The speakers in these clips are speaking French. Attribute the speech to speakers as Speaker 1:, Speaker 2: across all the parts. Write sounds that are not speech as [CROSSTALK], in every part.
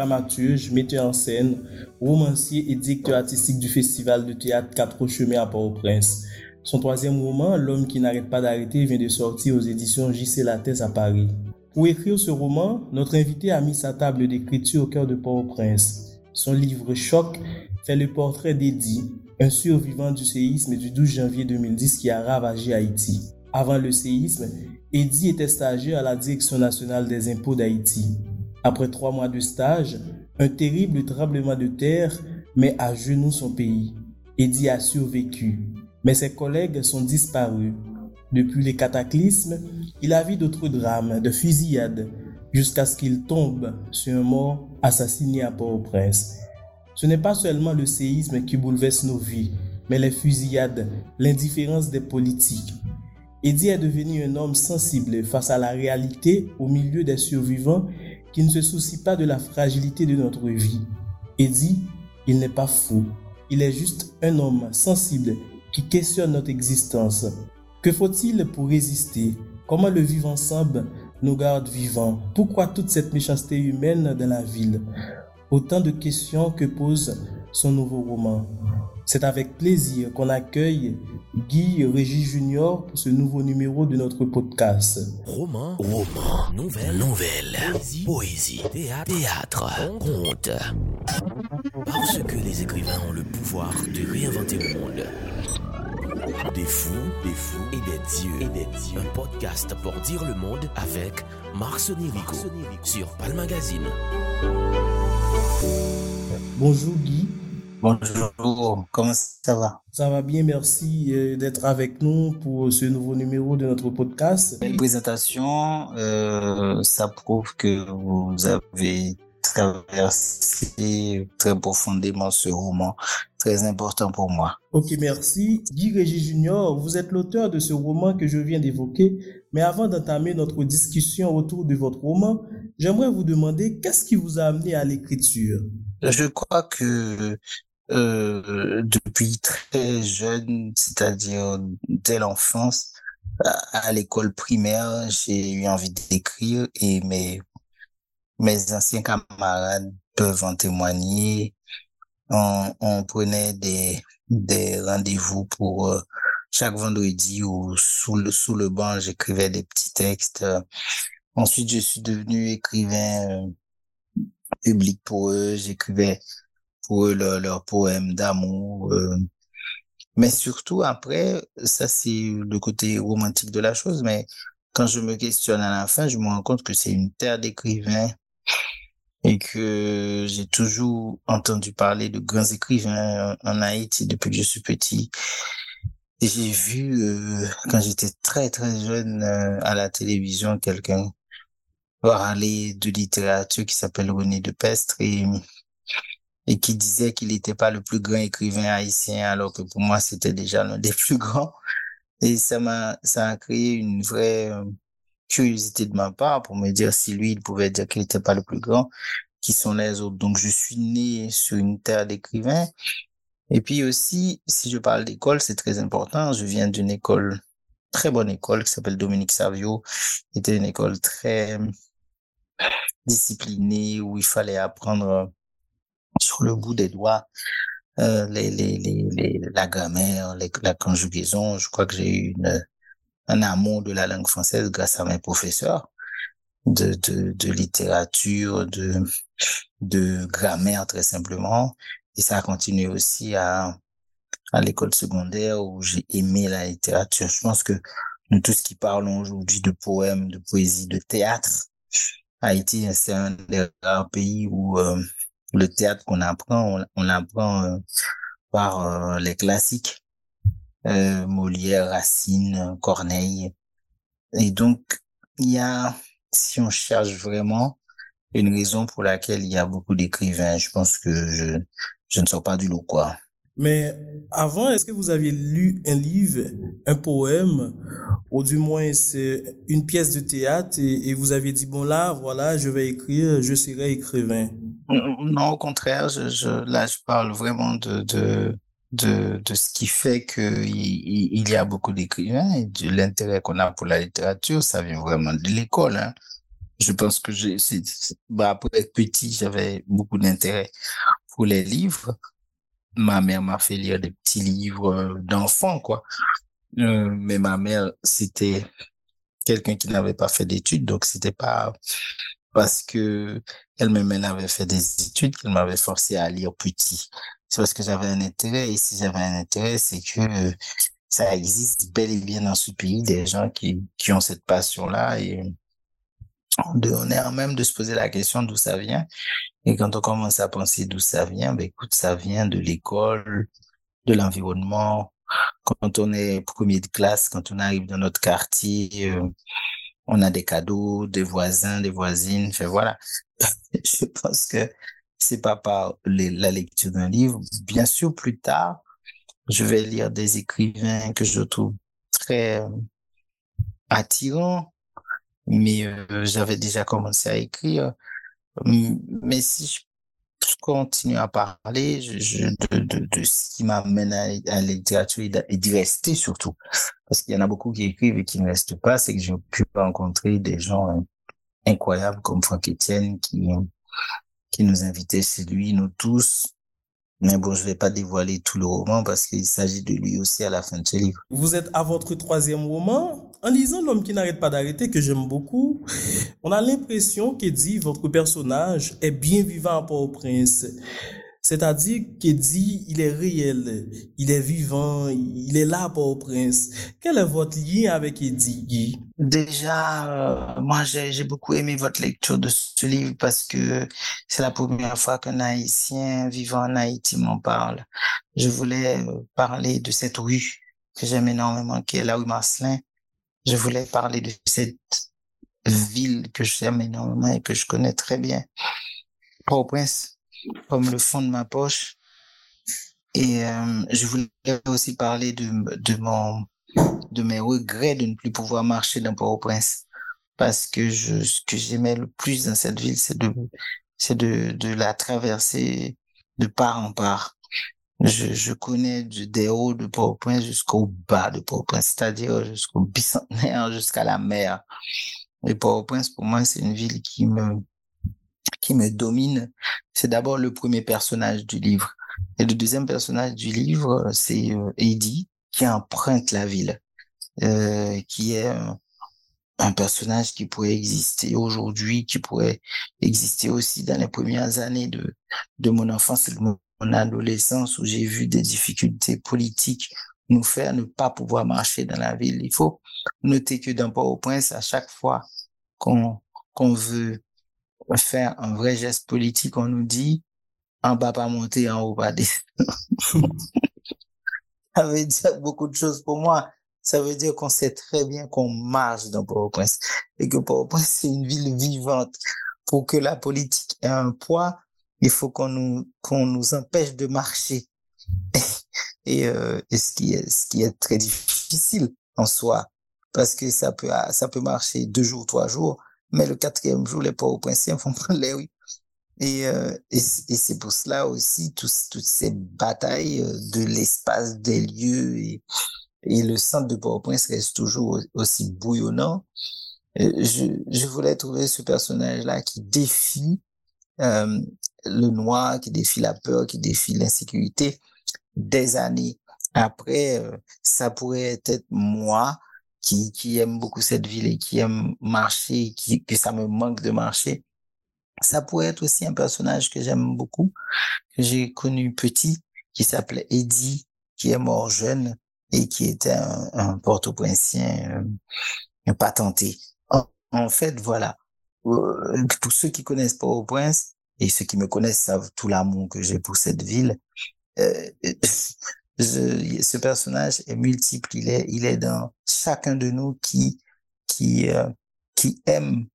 Speaker 1: dramaturge, metteur en scène, romancier et directeur artistique du festival de théâtre Quatre Chemins à Port-au-Prince. Son troisième roman, L'homme qui n'arrête pas d'arrêter, vient de sortir aux éditions JC Lattès à Paris. Pour écrire ce roman, notre invité a mis sa table d'écriture au cœur de Port-au-Prince. Son livre Choc fait le portrait d'Eddie, un survivant du séisme du 12 janvier 2010 qui a ravagé Haïti. Avant le séisme, Eddie était stagiaire à la Direction nationale des impôts d'Haïti. Après trois mois de stage, un terrible tremblement de terre met à genoux son pays. Eddie a survécu, mais ses collègues sont disparus. Depuis les cataclysmes, il a vu d'autres drames, de fusillades, jusqu'à ce qu'il tombe sur un mort assassiné à Port-au-Prince. Ce n'est pas seulement le séisme qui bouleverse nos vies, mais les fusillades, l'indifférence des politiques. Eddie est devenu un homme sensible face à la réalité au milieu des survivants qui ne se soucient pas de la fragilité de notre vie. Eddie, il n'est pas fou, il est juste un homme sensible qui questionne notre existence. Que faut-il pour résister? Comment le vivre ensemble nous garde vivants? Pourquoi toute cette méchanceté humaine dans la ville? Autant de questions que pose son nouveau roman. C'est avec plaisir qu'on accueille Guy Régis Junior pour ce nouveau numéro de notre podcast.
Speaker 2: Roman, roman, nouvelle, nouvelle, poésie, théâtre, théâtre, conte. Parce que les écrivains ont le pouvoir de réinventer le monde. Des fous, des fous et des dieux. Et des dieux. Un podcast pour dire le monde avec Marc Rico sur Pal Magazine.
Speaker 1: Bonjour Guy.
Speaker 3: Bonjour, comment ça va?
Speaker 1: Ça va bien, merci euh, d'être avec nous pour ce nouveau numéro de notre podcast.
Speaker 3: Belle présentation, euh, ça prouve que vous avez traversé très profondément ce roman, très important pour moi.
Speaker 1: Ok, merci. Guy Régis Junior, vous êtes l'auteur de ce roman que je viens d'évoquer, mais avant d'entamer notre discussion autour de votre roman, j'aimerais vous demander qu'est-ce qui vous a amené à l'écriture?
Speaker 3: Je crois que euh, depuis très jeune, c'est-à-dire dès l'enfance, à, l'école primaire, j'ai eu envie d'écrire et mes, mes anciens camarades peuvent en témoigner. On, on prenait des, des rendez-vous pour euh, chaque vendredi ou sous le, sous le banc, j'écrivais des petits textes. Ensuite, je suis devenu écrivain euh, public pour eux. J'écrivais eux leurs leur poèmes d'amour. Euh. Mais surtout après, ça c'est le côté romantique de la chose, mais quand je me questionne à la fin, je me rends compte que c'est une terre d'écrivains et que j'ai toujours entendu parler de grands écrivains en Haïti depuis que je suis petit. Et j'ai vu, euh, quand j'étais très très jeune euh, à la télévision, quelqu'un parler de littérature qui s'appelle René de Pestre et et qui disait qu'il n'était pas le plus grand écrivain haïtien, alors que pour moi, c'était déjà l'un des [LAUGHS] plus grands. Et ça m'a, ça a créé une vraie euh, curiosité de ma part pour me dire si lui, il pouvait dire qu'il n'était pas le plus grand, qui sont les autres. Donc, je suis né sur une terre d'écrivains. Et puis aussi, si je parle d'école, c'est très important. Je viens d'une école, très bonne école, qui s'appelle Dominique Savio. C'était une école très disciplinée, où il fallait apprendre sur le bout des doigts euh, la grammaire, la conjugaison. Je crois que j'ai eu un amour de la langue française grâce à mes professeurs de, littérature, de, grammaire très simplement. Et ça a continué aussi à, à l'école secondaire où j'ai aimé la littérature. Je pense que nous tous qui parlons aujourd'hui de poèmes, de poésie, de théâtre, Haïti, c'est un des rares pays où euh, le théâtre qu'on apprend, on, apprend euh, par euh, les classiques, euh, Molière, Racine, Corneille. Et donc, il y a, si on cherche vraiment, une raison pour laquelle il y a beaucoup d'écrivains. Je pense que je, je ne sors pas du lot, quoi.
Speaker 1: Mais avant, est-ce que vous aviez lu un livre, un poème, ou du moins c'est une pièce de théâtre et, vous aviez dit, bon là, voilà, je vais écrire, je serai écrivain?
Speaker 3: Non, au contraire, là, je parle vraiment de, de, de, de ce qui fait qu'il il y a beaucoup d'écrivains et de l'intérêt qu'on a pour la littérature, ça vient vraiment de l'école. Hein. je pense que j'ai, bah, pour être petit, j'avais beaucoup d'intérêt pour les livres. Ma mère m'a fait lire des petits livres euh, d'enfants, quoi. Euh, mais ma mère, c'était quelqu'un qui n'avait pas fait d'études, donc c'était pas parce que elle-même elle avait fait des études qu'elle m'avait forcé à lire petit. C'est parce que j'avais un intérêt et si j'avais un intérêt, c'est que ça existe bel et bien dans ce pays des gens qui, qui ont cette passion-là et on est en même de se poser la question d'où ça vient. Et quand on commence à penser d'où ça vient, ben écoute, ça vient de l'école, de l'environnement. Quand on est premier de classe, quand on arrive dans notre quartier, euh, on a des cadeaux, des voisins, des voisines. Enfin voilà. [LAUGHS] Je pense que c'est pas par la lecture d'un livre. Bien sûr, plus tard, je vais lire des écrivains que je trouve très euh, attirants, mais euh, j'avais déjà commencé à écrire. Mais si je continue à parler je, de, de, de, ce qui m'amène à, la littérature et d'y rester surtout, parce qu'il y en a beaucoup qui écrivent et qui ne restent pas, c'est que j'ai pu rencontrer des gens incroyables comme Franck Etienne qui, qui nous invitait chez lui, nous tous, mais bon, je vais pas dévoiler tout le roman parce qu'il s'agit de lui aussi à la fin de ce livre.
Speaker 1: Vous êtes à votre troisième roman. En lisant L'homme qui n'arrête pas d'arrêter, que j'aime beaucoup, on a l'impression dit votre personnage est bien vivant à Port-au-Prince. C'est-à-dire qu'il dit il est réel, il est vivant, il est là pour prince. Quel est votre lien avec Eddie
Speaker 3: Déjà, euh, moi j'ai beaucoup aimé votre lecture de ce livre parce que c'est la première fois qu'un Haïtien vivant en Haïti m'en parle. Je voulais euh, parler de cette rue que j'aime énormément, qui est la rue Marcelin. Je voulais parler de cette ville que j'aime énormément et que je connais très bien. Port-au-Prince comme le fond de ma poche. Et euh, je voulais aussi parler de, mes regrets de ne plus pouvoir marcher dans Port-au-Prince. Parce que ce que j'aimais le plus dans cette ville, c'est de la traverser de part en part. Je, connais des hauts de Port-au-Prince jusqu'au bas de Port-au-Prince, c'est-à-dire jusqu'au bicentenaire, [LAUGHS] jusqu'à la mer. Et Port-au-Prince, pour moi, c'est une ville qui me, qui me domine, c'est d'abord le premier personnage du livre. Et le deuxième personnage du livre, c'est euh, Eddie, qui emprunte la ville, euh, qui est un personnage qui pourrait exister aujourd'hui, qui pourrait exister aussi dans les premières années de, de mon enfance adolescence où j'ai vu des difficultés politiques nous faire ne pas pouvoir marcher dans la ville. Il faut noter que d'un Port-au-Prince, à chaque fois qu'on qu'on veut faire un vrai geste politique, on nous dit en bas pas monter, en haut pas descendre. [LAUGHS] ça veut dire beaucoup de choses pour moi. Ça veut dire qu'on sait très bien qu'on marche dans Port-au-Prince et que Port-au-Prince c'est une ville vivante. Pour que la politique ait un poids, il faut qu'on nous qu'on nous empêche de marcher. [LAUGHS] et, euh, ce qui est ce qui est très difficile en soi parce que ça peut ça peut marcher deux jours, trois jours, mais le quatrième jour, les princiens vont prendre les rues. Et, euh, et, c'est pour cela aussi tous, toutes ces batailles euh, de l'espace, des lieux et, et le centre de Port-au-Prince reste toujours aussi bouillonnant. Euh, je, je voulais trouver ce personnage-là qui défie euh, le noir, qui défie la peur, qui défie l'insécurité des années. Après, euh, ça pourrait être moi qui, qui aime beaucoup cette ville et qui aime marcher, qui, que ça me manque de marcher. Ça pourrait être aussi un personnage que j'aime beaucoup, que j'ai connu petit, qui s'appelait Eddie, qui est mort jeune et qui était un, un porte-au-princien euh, patenté. En, en, fait, voilà. Euh, pour ceux qui connaissent Port-au-Prince et ceux qui me connaissent savent tout l'amour que j'ai pour cette ville. Euh, ce personnage est multiple. Il est, dans chacun de nous qui, qui, euh, qui aime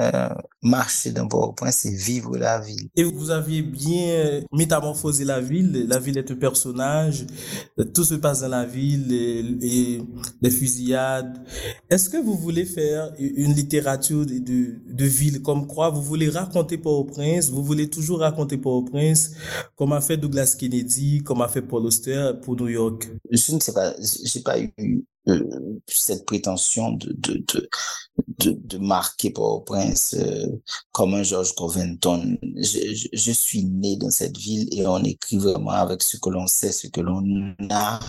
Speaker 3: euh, marcher d'un port au point, c'est vivre la ville.
Speaker 1: Et vous aviez bien métamorphosé la ville. La ville est un personnage. Tout se passe dans la ville et, les fusillades. Est-ce que vous voulez faire une littérature de, de, ville comme quoi vous voulez raconter Port-au-Prince, vous voulez toujours raconter Port-au-Prince, comme a fait Douglas Kennedy, comme a fait Paul Auster pour New York?
Speaker 3: Je ne sais pas. J'ai pas eu euh, cette prétention de, de, de de, de marquer Port-au-Prince euh, comme un George Covington. Je, suis né dans cette ville et on écrit vraiment avec ce que l'on sait, ce que l'on a.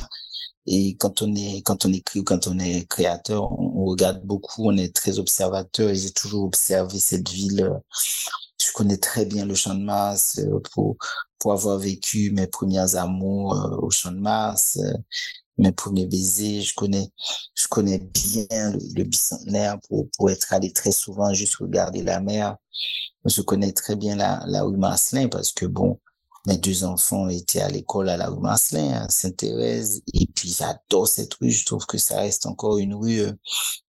Speaker 3: Et quand on est, écrit ou quand on est créateur, on, regarde beaucoup, on est très observateur j'ai toujours observé cette ville. Je connais très bien le Champ de Mars euh, pour, pour avoir vécu mes premières amours euh, au Champ de Mars mes premiers baisers, je connais, je connais bien le, bicentenaire pour, pour être allé très souvent juste regarder la mer. Je connais très bien la, la rue Marcelin parce que bon, mes deux enfants étaient à l'école à la rue Marcelin, à Sainte-Thérèse, et puis j'adore cette rue. Je trouve que ça reste encore une rue euh,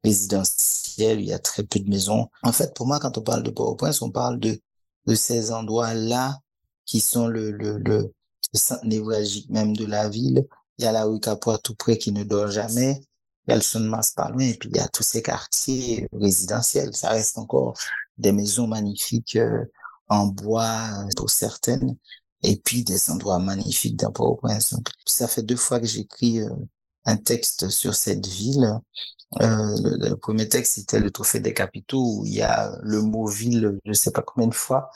Speaker 3: résidentielle. Il y a très peu de maisons. En fait, pour moi, quand on parle de Port-au-Prince, on parle de, de ces endroits-là qui sont le, le, le, le centre névralgique même de la ville il y a la rue Capois tout près qui ne dort jamais. Il y a le son de pas loin. Et puis, il y a tous ces quartiers résidentiels. Ça reste encore des maisons magnifiques euh, en bois pour certaines. Et puis, des endroits magnifiques dans Port-au-Prince. Ça fait deux fois que j'écris euh, un texte sur cette ville. Euh, le, premier texte, c'était le Trophée des Capitaux, où il y a le mot ville, je ne sais pas combien de fois.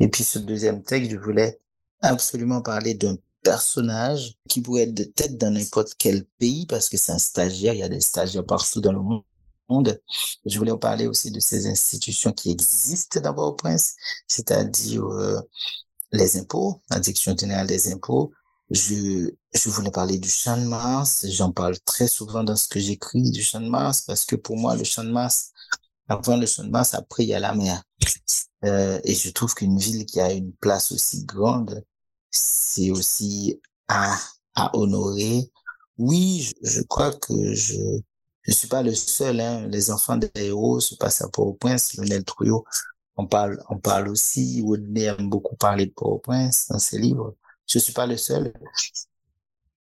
Speaker 3: Et puis, ce deuxième texte, je voulais absolument parler d'un personnage qui pourrait être de tête dans n'importe quel pays parce que c'est un stagiaire, il y a des stagiaires partout dans le monde. Je voulais vous parler aussi de ces institutions qui existent d'abord au Prince, c'est-à-dire euh, les impôts, la direction générale des impôts. Je, je voulais parler du champ de Mars. J'en parle très souvent dans ce que j'écris du champ de Mars parce que pour moi, le champ de Mars, avant le champ de Mars, après, il y a la mer. Euh, et je trouve qu'une ville qui a une place aussi grande c'est aussi à, honorer. Oui, je, crois que je je suis pas le seul. Hein. Les enfants des héros se passent à Port-au-Prince. Lionel Trouillot, on parle, on parle aussi. Woodney aime beaucoup parler de Port-au-Prince dans ses livres. Je suis pas le seul.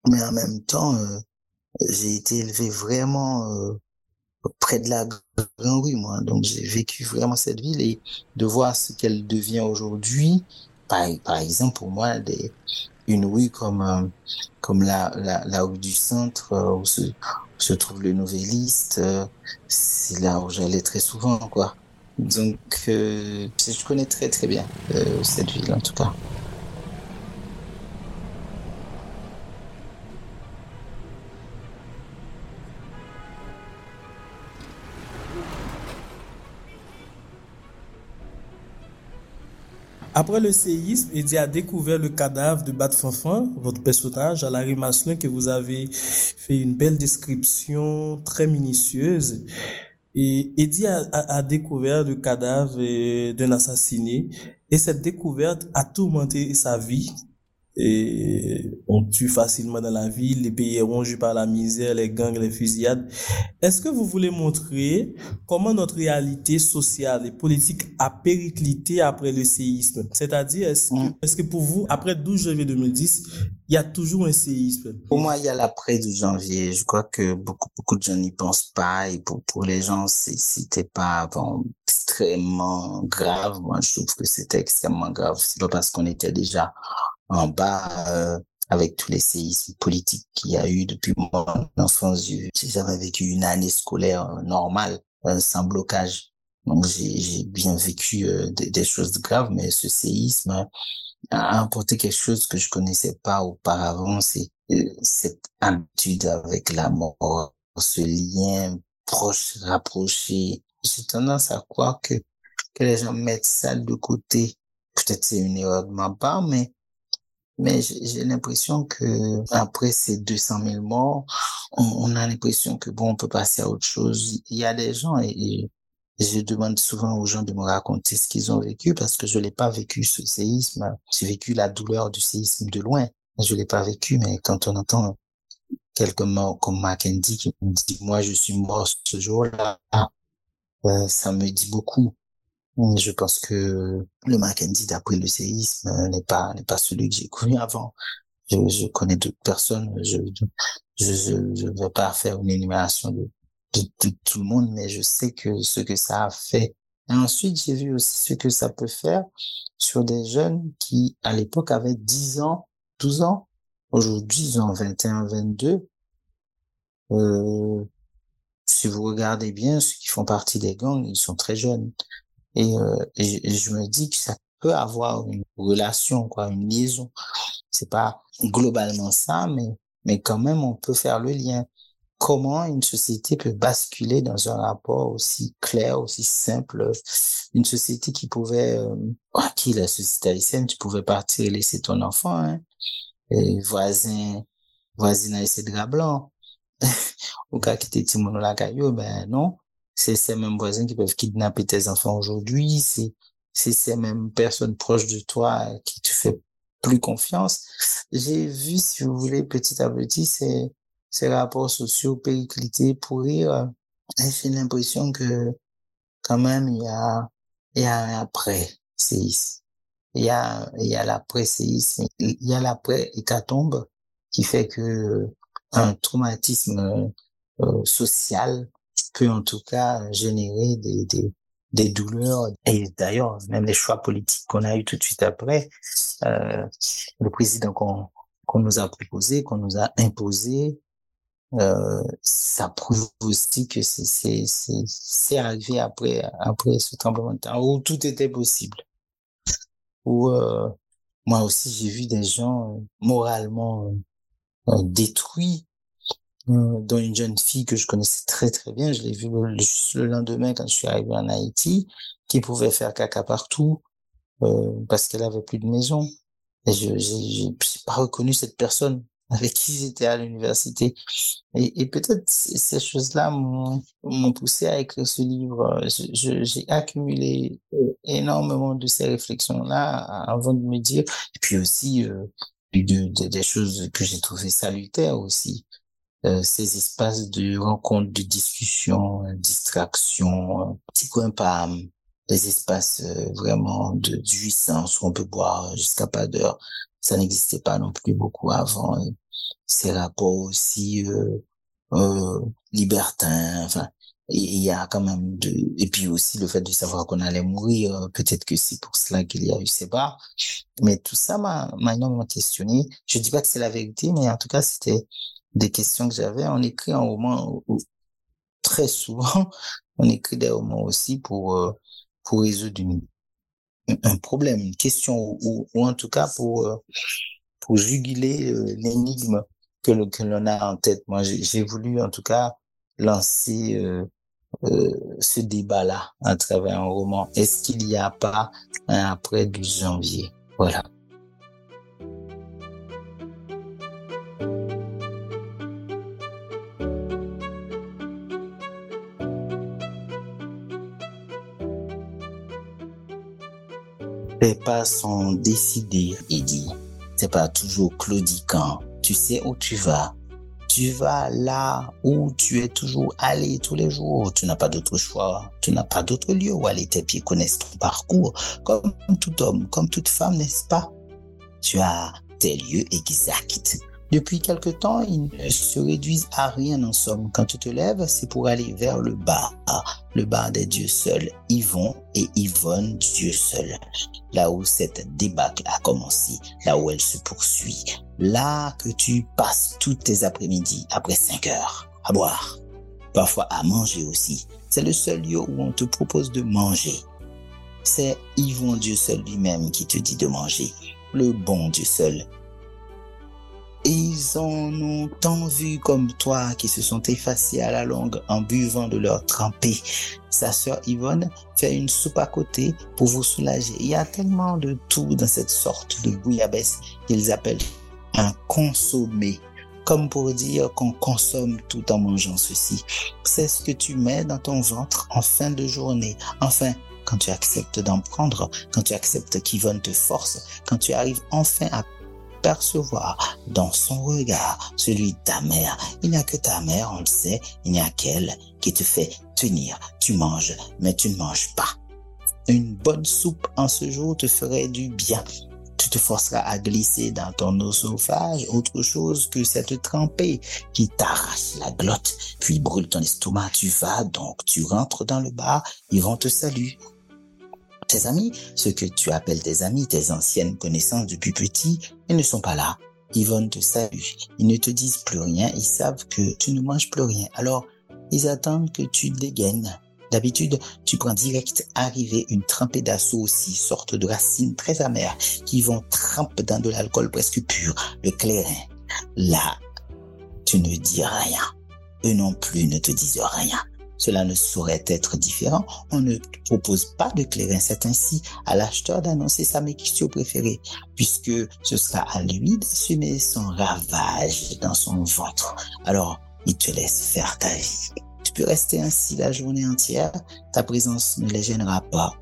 Speaker 3: Mais en même temps, euh, j'ai été élevé vraiment euh, près de la Grande Rue, moi. Donc j'ai vécu vraiment cette ville et de voir ce qu'elle devient aujourd'hui, par, exemple, pour moi, une rue comme, euh, comme la, la, la, rue du centre euh, où, se, se, trouve le Nouvelliste, euh, c'est là où j'allais très souvent, quoi. Donc, je connais très très bien cette ville en tout cas.
Speaker 1: Après le séisme, Eddie a découvert le cadavre de Bat Fanfan, votre personnage, à la que vous avez fait une belle description très minutieuse. Et Eddie a, a découvert le cadavre euh, d'un assassiné. Et cette découverte a tourmenté sa vie et on tue facilement dans la ville, les pays rongés par la misère, les gangs, les fusillades. Est-ce que vous voulez montrer comment notre réalité sociale et politique a périclité après le séisme? C'est-à-dire, est-ce que, mm. est que, pour vous, après 12 janvier 2010, il y a toujours un séisme?
Speaker 3: Pour moi, il y a l'après 12 janvier. Je crois que beaucoup, beaucoup de gens n'y pensent pas et pour, pour les gens, c'était pas bon, extrêmement grave. Moi, je trouve que c'était extrêmement grave. C'est pas parce qu'on était déjà en bas euh, avec tous les séismes politiques qu'il y a eu depuis mon enfance. J'ai jamais vécu une année scolaire normale euh, sans blocage. Donc j'ai bien vécu euh, des, choses graves, mais ce séisme a apporté quelque chose que je connaissais pas auparavant. C'est cette habitude avec la mort, ce lien proche, rapproché. J'ai tendance à croire que que les gens mettent ça de côté. Peut-être c'est une erreur de ma part, mais mais j'ai l'impression que après ces 200 000 morts, on, a l'impression que bon, on peut passer à autre chose. Il y a des gens et, je demande souvent aux gens de me raconter ce qu'ils ont vécu parce que je l'ai pas vécu ce séisme. J'ai vécu la douleur du séisme de loin. Je l'ai pas vécu, mais quand on entend quelques morts comme Mackenzie qui me dit moi je suis mort ce jour-là, euh, ça me dit beaucoup. Je pense que le Mackenzie d'après le séisme n'est pas n'est pas celui que j'ai connu [LAUGHS] avant. Je, connais d'autres personnes. Je ne vais pas faire une énumération de, tout le monde, mais je sais que ce que ça a fait. Et ensuite, j'ai vu aussi ce que ça peut faire sur des jeunes qui, à l'époque, avaient 10 ans, 12 ans. Aujourd'hui, ils ont 21, 22. Euh, si vous regardez bien, ceux qui font partie des gangs, ils sont très jeunes. Et, euh, je me dis que ça peut avoir une relation, quoi, une liaison. C'est pas globalement ça, mais, mais quand même, on peut faire le lien. Comment une société peut basculer dans un rapport aussi clair, aussi simple, une société qui pouvait, euh, qui la société haïtienne, tu pouvais partir et laisser ton enfant, hein, et voisin, voisine a essayé de blanc. [LAUGHS] Ou cas qui était Timono la caillou, ben non. C'est ces mêmes voisins qui peuvent kidnapper tes enfants aujourd'hui. C'est, c'est ces mêmes personnes proches de toi qui te fait plus confiance. J'ai vu, si vous voulez, petit à petit, ces, ces rapports sociaux périclités pourrir. J'ai l'impression que, quand même, il y a, il y a un après-séisme. Il y a, il y a l'après-séisme. Il y a l'après-hécatombe qui fait que un traumatisme euh, social peut en tout cas générer des, des, douleurs. Et d'ailleurs, même les choix politiques qu'on a eu tout de suite après, euh, le président qu'on qu'on nous a proposé, qu'on nous a imposé, euh, ça prouve aussi que c'est arrivé après après ce tremblement de terre où tout était possible. Où euh, moi aussi j'ai vu des gens moralement détruits dont une jeune fille que je connaissais très très bien, je l'ai vue le, lendemain quand je suis arrivé en Haïti, qui pouvait faire caca partout euh, parce qu'elle avait plus de maison. Et je j'ai pas reconnu cette personne [LAUGHS] avec qui j'étais à l'université. Et, et peut-être ces choses-là m'ont poussé à écrire ce livre. J'ai accumulé euh, énormément de ces réflexions-là avant de me dire, et puis aussi euh, de, des choses que j'ai trouvées salutaires aussi. Euh, ces espaces de rencontre, de discussion, euh, distraction, petit coin pas des espaces euh, vraiment de jouissance où on peut boire jusqu'à pas d'heure. Ça n'existait pas non plus beaucoup avant. ces rapports aussi euh, libertins, enfin, il y a quand même de et puis aussi le fait de savoir qu'on allait mourir peut-être que c'est pour cela qu'il y a eu ces bars mais tout ça m'a m'a énormément questionné je dis pas que c'est la vérité mais en tout cas c'était des questions que j'avais. On écrit un roman très souvent, [LAUGHS] on écrit des romans aussi pour euh, pour résoudre un problème, une question ou, ou en tout cas pour euh, pour juguler euh, l'énigme que l'on a en tête. Moi, j'ai voulu en tout cas lancer euh, ce débat-là à travers un roman. Est-ce qu'il n'y a pas un après 12 janvier? Voilà. Les pas sont décidés, il dit. C'est pas toujours claudiquant. Tu sais où tu vas. Tu vas là où tu es toujours allé tous les jours. Tu n'as pas d'autre choix. Tu n'as pas d'autre lieu où aller. Tes pieds connaissent ton parcours. Comme tout homme, comme toute femme, n'est-ce pas? Tu as tes lieux exacts. Depuis quelque temps, ils ne se réduisent à rien en somme. Quand tu te lèves, c'est pour aller vers le bas, le bas des dieux seuls, Yvon et Yvonne, Dieu seul. Là où cette débâcle a commencé, là où elle se poursuit, là que tu passes toutes tes après-midi après 5 heures à boire, parfois à manger aussi. C'est le seul lieu où on te propose de manger. C'est Yvon Dieu seul lui-même qui te dit de manger, le bon Dieu seul ils en ont tant vu comme toi qui se sont effacés à la longue en buvant de leur trempé. Sa sœur Yvonne fait une soupe à côté pour vous soulager. Il y a tellement de tout dans cette sorte de bouillabaisse qu'ils appellent un consommé. Comme pour dire qu'on consomme tout en mangeant ceci. C'est ce que tu mets dans ton ventre en fin de journée. Enfin, quand tu acceptes d'en prendre, quand tu acceptes qu'Yvonne te force, quand tu arrives enfin à percevoir dans son regard celui de ta mère. Il n'y a que ta mère, on le sait, il n'y a qu'elle qui te fait tenir. Tu manges, mais tu ne manges pas. Une bonne soupe en ce jour te ferait du bien. Tu te forceras à glisser dans ton oesophage autre chose que cette trempée qui t'arrache la glotte, puis brûle ton estomac. Tu vas donc, tu rentres dans le bar, ils vont te saluer. Tes amis, ce que tu appelles tes amis, tes anciennes connaissances depuis petit, ils ne sont pas là. Ils vont te saluer. Ils ne te disent plus rien. Ils savent que tu ne manges plus rien. Alors, ils attendent que tu dégaines. D'habitude, tu prends direct arrivé une trempée d'assaut aussi, sorte de racines très amères, qui vont tremper dans de l'alcool presque pur, le clairin. Là, tu ne dis rien. Eux non plus ne te disent rien. Cela ne saurait être différent. On ne propose pas de clairin. C'est ainsi à l'acheteur d'annoncer sa mixture préférée, puisque ce sera à lui d'assumer son ravage dans son ventre. Alors, il te laisse faire ta vie. Tu peux rester ainsi la journée entière. Ta présence ne les gênera pas.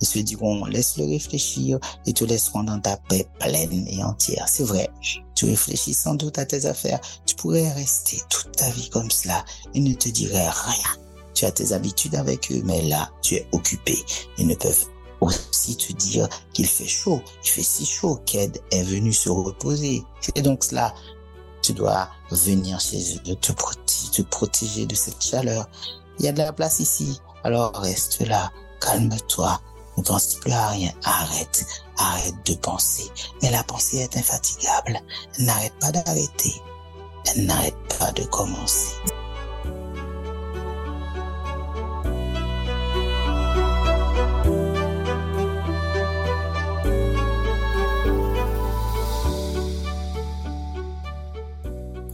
Speaker 3: Ils se diront, laisse-le réfléchir et te laisseront dans ta paix pleine et entière. C'est vrai, tu réfléchis sans doute à tes affaires. Tu pourrais rester toute ta vie comme cela et ne te dirait rien. Tu as tes habitudes avec eux, mais là, tu es occupé. Ils ne peuvent aussi te dire qu'il fait chaud. Il fait si chaud qu'Ed est venu se reposer. C'est donc cela. Tu dois venir chez eux, te, te protéger de cette chaleur. Il y a de la place ici. Alors reste là, calme-toi, ne pense plus à rien. Arrête, arrête de penser. Mais la pensée est infatigable. N'arrête pas d'arrêter. N'arrête pas de commencer.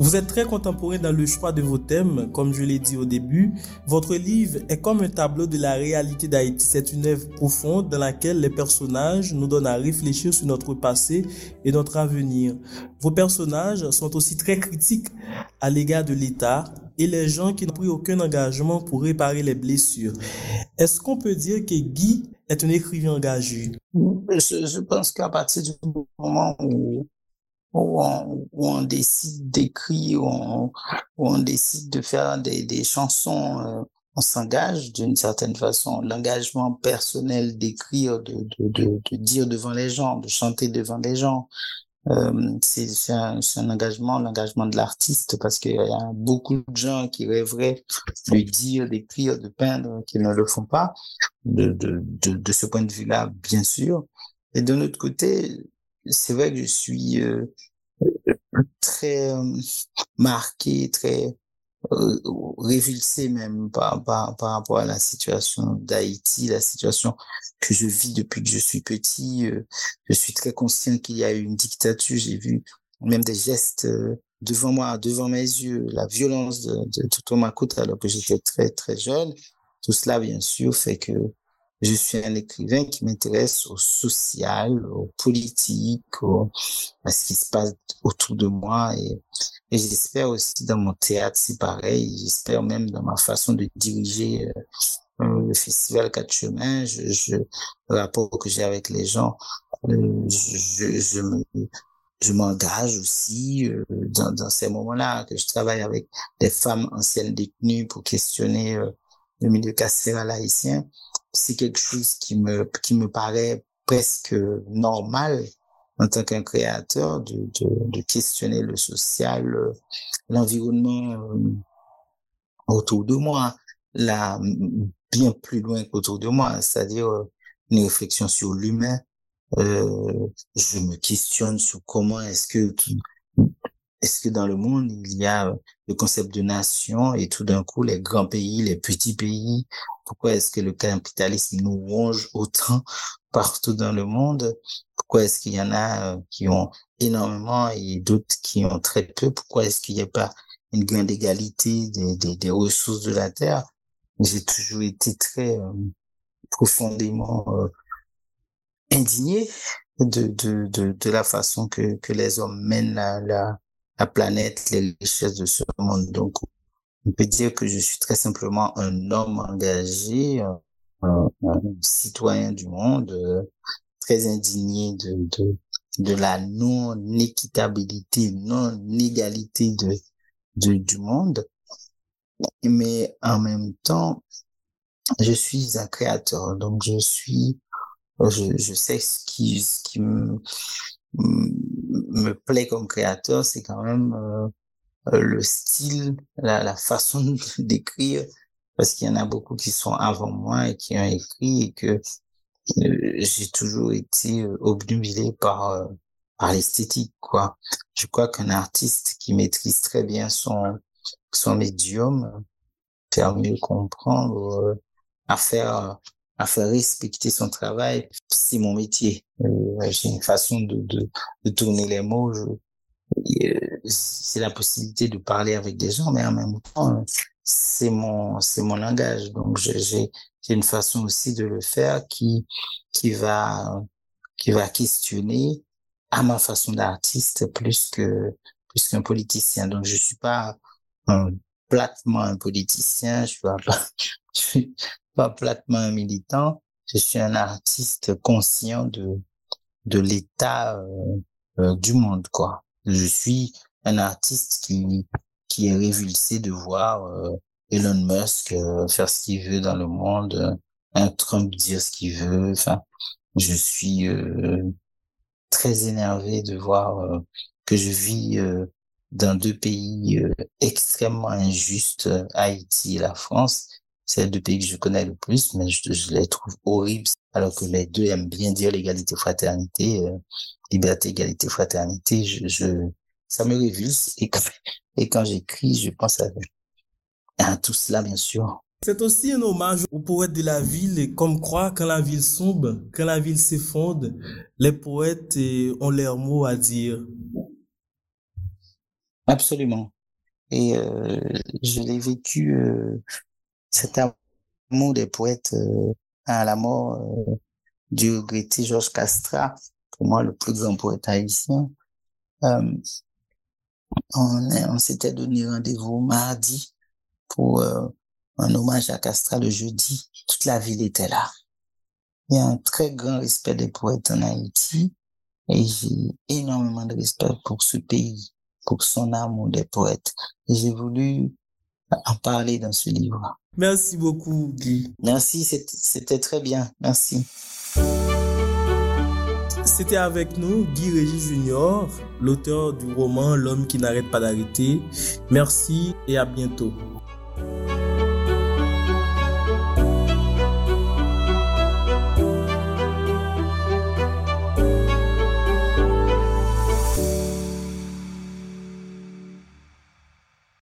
Speaker 1: Vous êtes très contemporain dans le choix de vos thèmes, comme je l'ai dit au début. Votre livre est comme un tableau de la réalité d'Haïti. C'est une œuvre profonde dans laquelle les personnages nous donnent à réfléchir sur notre passé et notre avenir. Vos personnages sont aussi très critiques à l'égard de l'État et les gens qui n'ont pris aucun engagement pour réparer les blessures. Est-ce qu'on peut dire que Guy est un écrivain engagé?
Speaker 3: Je, pense qu'à partir du moment où où on, décide d'écrire, où, on, décide de faire des, chansons, euh, on s'engage d'une certaine façon. L'engagement personnel d'écrire, de, dire devant les gens, de chanter devant les gens, euh, c'est un, engagement, l'engagement de l'artiste, parce qu'il y a beaucoup de gens qui rêveraient de dire, d'écrire, de peindre, qui ne le font pas. De, de ce point de vue-là, bien sûr. Et de notre côté, c'est vrai que je suis euh, très euh, marqué, très euh, révulsé même par, par, par rapport à la situation d'Haïti, la situation que je vis depuis que je suis petit. je suis très conscient qu'il y a eu une dictature. J'ai vu même des gestes devant moi, devant mes yeux, la violence de, de, de Thomas alors que j'étais très, très jeune. Tout cela, bien sûr, fait que je suis un écrivain qui m'intéresse au social, au politique, à ce qui se passe autour de moi. Et, j'espère aussi dans mon théâtre, c'est pareil. J'espère même dans ma façon de diriger euh, euh, le festival Quatre Chemins, le rapport que j'ai avec les gens, euh, je, je, me, je m'engage aussi dans, dans ces moments-là, que je travaille avec des femmes anciennes détenues pour questionner le milieu carcéral haïtien c'est quelque chose qui me, qui me paraît presque normal en tant qu'un créateur de, de, de, questionner le social, l'environnement euh, autour de moi, là, bien plus loin qu'autour de moi, c'est-à-dire euh, une réflexion sur l'humain. Euh, je me questionne sur comment est-ce que est-ce que dans le monde, il y a le concept de nation et tout d'un coup, les grands pays, les petits pays, pourquoi est-ce que le capitalisme nous ronge autant partout dans le monde? Pourquoi est-ce qu'il y en a euh, qui ont énormément et d'autres qui ont très peu? Pourquoi est-ce qu'il n'y a pas une grande égalité des, ressources de la Terre? J'ai toujours été très euh, profondément euh, indigné de, la façon que, les hommes mènent la, la planète, les richesses de ce monde. Donc, on peut dire que je suis très simplement un homme engagé, un, citoyen du monde, euh, très indigné de, de, de la non-équitabilité, non-égalité de, de, du monde. Mais en même temps, je suis un créateur, donc je suis, je, je sais ce qui, ce qui me, me plaît comme créateur, c'est quand même euh, le style, la, la façon [LAUGHS] d'écrire, parce qu'il y en a beaucoup qui sont avant moi et qui ont écrit et que euh, j'ai toujours été euh, obnubilé par par l'esthétique quoi. Je crois qu'un artiste qui maîtrise très bien son son médium faire mieux comprendre, à faire à faire respecter son travail, c'est mon métier. J'ai une façon de, de, de, tourner les mots. C'est la possibilité de parler avec des gens, mais en même temps, c'est mon c'est mon langage. Donc j'ai une façon aussi de le faire qui qui va qui va questionner à ma façon d'artiste plus que plus qu'un politicien. Donc je suis pas un, platement un politicien, [LAUGHS] pas platement un militant, je suis un artiste conscient de de l'état euh, euh, du monde quoi. Je suis un artiste qui qui est révulsé de voir euh, Elon Musk faire ce qu'il veut dans le monde, un Trump dire ce qu'il veut. Enfin, je suis très énervé de voir que je vis dans deux pays euh, extrêmement injustes, Haïti et la France. C'est les deux pays que je connais le plus, mais je, les trouve horribles, alors que les deux aiment bien dire l'égalité, fraternité, euh, liberté, égalité, fraternité. Je, je, ça me révulse et quand, [LAUGHS] et quand j'écris, je pense à, à tout cela, bien sûr.
Speaker 1: C'est aussi un hommage aux poètes de la ville, et comme croit quand la ville sombre, quand la ville s'effondre, les poètes ont leurs mots à dire.
Speaker 3: Absolument. Et euh, je l'ai vécu, euh, cet amour des poètes euh, à la mort euh, du regretté Georges Castra, pour moi le plus grand poète haïtien. Euh, on, on s'était donné rendez-vous mardi pour un hommage à Castra le jeudi. Toute la ville était là. Il y a un très grand respect des poètes en Haïti et j'ai énormément de respect pour ce pays pour son amour des poètes. J'ai voulu en parler dans ce livre.
Speaker 1: Merci beaucoup, Guy.
Speaker 3: Merci, c'était très bien. Merci.
Speaker 1: C'était avec nous Guy Régis Junior, l'auteur du roman L'homme qui n'arrête pas d'arrêter. Merci et à bientôt.